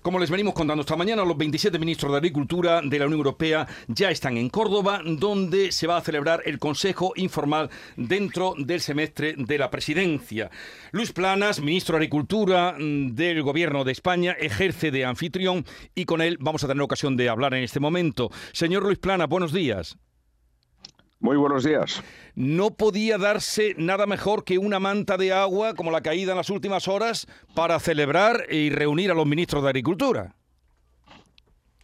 Como les venimos contando esta mañana, los 27 ministros de Agricultura de la Unión Europea ya están en Córdoba, donde se va a celebrar el Consejo Informal dentro del semestre de la presidencia. Luis Planas, ministro de Agricultura del Gobierno de España, ejerce de anfitrión y con él vamos a tener ocasión de hablar en este momento. Señor Luis Planas, buenos días. Muy buenos días. No podía darse nada mejor que una manta de agua como la caída en las últimas horas para celebrar y reunir a los ministros de Agricultura.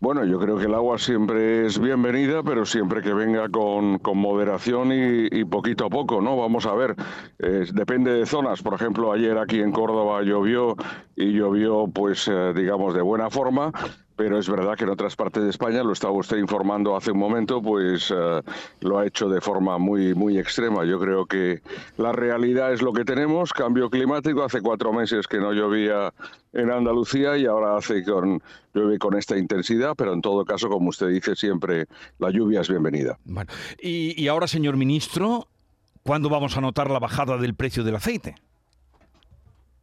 Bueno, yo creo que el agua siempre es bienvenida, pero siempre que venga con, moderación y, poquito a poco, ¿no? Vamos a ver, depende de zonas. Por ejemplo, ayer aquí en Córdoba llovió y llovió, pues, eh, digamos, de buena forma pero es verdad que en otras partes de España, lo estaba usted informando hace un momento, pues eh, lo ha hecho de forma muy, muy extrema. Yo creo que la realidad es lo que tenemos, cambio climático. Hace cuatro meses que no llovía en Andalucía y ahora hace con, llueve con esta intensidad, pero en todo caso, como usted dice, siempre la lluvia es bienvenida. Bueno, y, y ahora, señor ministro, ¿cuándo vamos a notar la bajada del precio del aceite?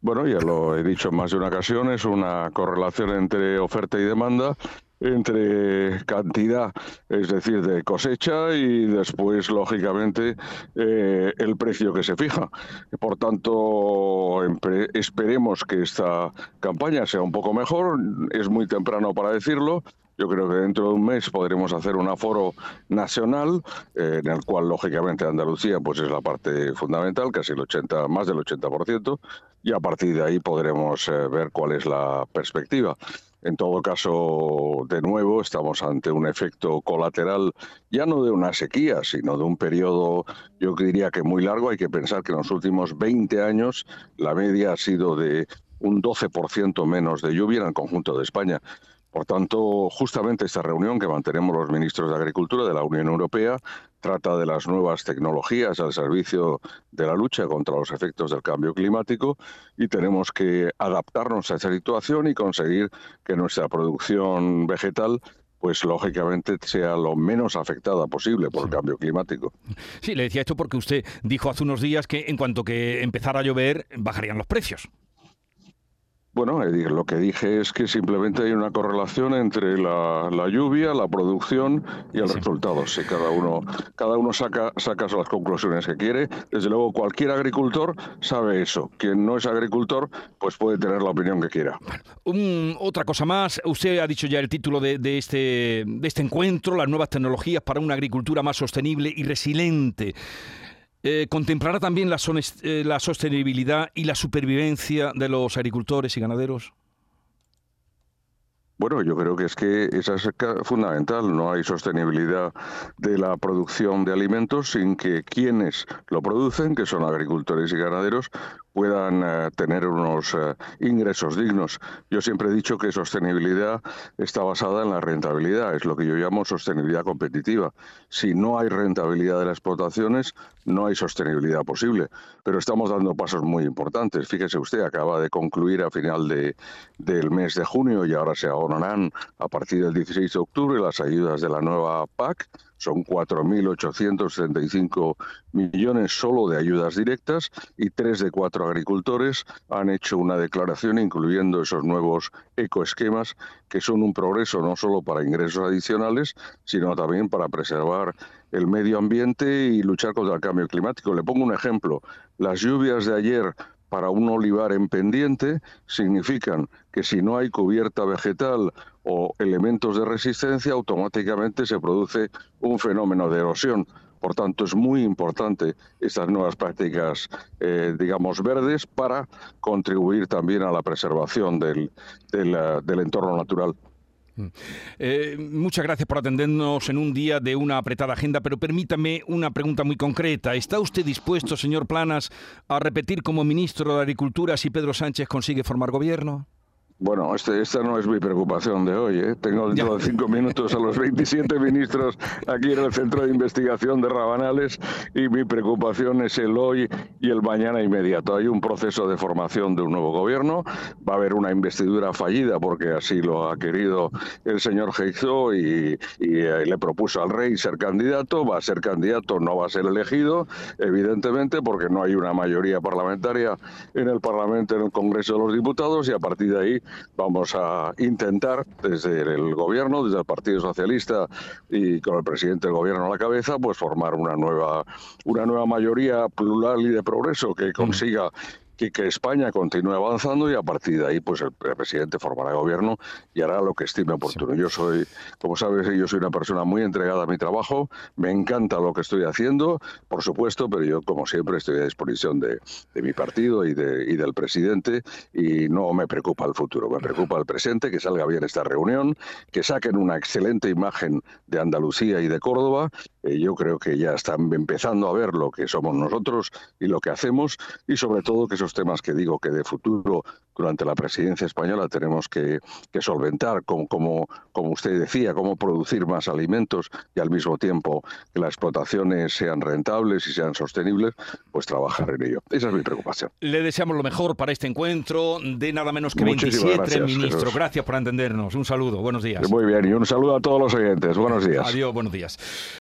Bueno, ya lo he dicho en más de una ocasión, es una correlación entre oferta y demanda entre cantidad, es decir, de cosecha y después, lógicamente, eh, el precio que se fija. Por tanto, esperemos que esta campaña sea un poco mejor. Es muy temprano para decirlo. Yo creo que dentro de un mes podremos hacer un aforo nacional, eh, en el cual, lógicamente, Andalucía pues es la parte fundamental, casi el 80, más del 80%, y a partir de ahí podremos eh, ver cuál es la perspectiva. En todo caso, de nuevo, estamos ante un efecto colateral, ya no de una sequía, sino de un periodo, yo diría que muy largo. Hay que pensar que en los últimos 20 años la media ha sido de un 12% menos de lluvia en el conjunto de España. Por tanto, justamente esta reunión que mantenemos los ministros de Agricultura de la Unión Europea trata de las nuevas tecnologías al servicio de la lucha contra los efectos del cambio climático y tenemos que adaptarnos a esa situación y conseguir que nuestra producción vegetal pues lógicamente sea lo menos afectada posible por el cambio climático. Sí, le decía esto porque usted dijo hace unos días que en cuanto que empezara a llover bajarían los precios. Bueno, lo que dije es que simplemente hay una correlación entre la, lluvia, la producción y el resultado. Si cada uno, cada uno saca, saca las conclusiones que quiere, desde luego cualquier agricultor sabe eso. Quien no es agricultor, pues puede tener la opinión que quiera. otra cosa más, usted ha dicho ya el título de, este, de este encuentro, las nuevas tecnologías para una agricultura más sostenible y resiliente. Eh, ¿Contemplará también eh, la, sostenibilidad y la supervivencia de los agricultores y ganaderos? Bueno, yo creo que es que esa es fundamental. No hay sostenibilidad de la producción de alimentos sin que quienes lo producen, que son agricultores y ganaderos, puedan eh, tener unos eh, ingresos dignos. Yo siempre he dicho que sostenibilidad está basada en la rentabilidad, es lo que yo llamo sostenibilidad competitiva. Si no hay rentabilidad de las explotaciones, no hay sostenibilidad posible. Pero estamos dando pasos muy importantes. Fíjese usted, acaba de concluir a final de, del mes de junio y ahora se abonarán a partir del 16 de octubre las ayudas de la nueva PAC son 4.835 millones solo de ayudas directas y tres de cuatro agricultores han hecho una declaración incluyendo esos nuevos ecoesquemas que son un progreso no solo para ingresos adicionales, sino también para preservar el medio ambiente y luchar contra el cambio climático. Le pongo un ejemplo. Las lluvias de ayer para un olivar en pendiente significan que si no hay cubierta vegetal o elementos de resistencia, automáticamente se produce un fenómeno de erosión. Por tanto, es muy importante estas nuevas prácticas, eh, digamos, verdes para contribuir también a la preservación del, del entorno natural. Mm. Eh, muchas gracias por atendernos en un día de una apretada agenda, pero permítame una pregunta muy concreta. ¿Está usted dispuesto, señor Planas, a repetir como ministro de Agricultura si Pedro Sánchez consigue formar gobierno? Bueno, este, esta no es mi preocupación de hoy. ¿eh? Tengo dentro de cinco minutos a los 27 ministros aquí en el Centro de Investigación de Rabanales y mi preocupación es el hoy y el mañana inmediato. Hay un proceso de formación de un nuevo gobierno. Va a haber una investidura fallida porque así lo ha querido el señor Heizó y, y eh, le propuso al rey ser candidato. Va a ser candidato, no va a ser elegido, evidentemente, porque no hay una mayoría parlamentaria en el Parlamento, en el Congreso de los Diputados y a partir de ahí vamos a intentar desde el gobierno, desde el Partido Socialista y con el presidente del gobierno a la cabeza, pues formar una nueva, una nueva mayoría plural y de progreso que consiga que, que, España continúe avanzando y a partir de ahí pues el, presidente formará gobierno y hará lo que estime oportuno. Yo soy, como sabes, yo soy una persona muy entregada a mi trabajo, me encanta lo que estoy haciendo, por supuesto, pero yo como siempre estoy a disposición de, de mi partido y, de, y del presidente y no me preocupa el futuro, me preocupa el presente, que salga bien esta reunión, que saquen una excelente imagen de Andalucía y de Córdoba. Eh, yo creo que ya están empezando a ver lo que somos nosotros y lo que hacemos y sobre todo que esos temas que digo que de futuro durante la presidencia española tenemos que, que solventar, como, como, como usted decía, cómo producir más alimentos y al mismo tiempo que las explotaciones sean rentables y sean sostenibles, pues trabajar en ello. Esa es mi preocupación. Le deseamos lo mejor para este encuentro de nada menos que Muchísimas 27, gracias, ministro. Jesús. Gracias por entendernos. Un saludo. Buenos días. Muy bien. Y un saludo a todos los oyentes. Buenos días. Adiós. Buenos días.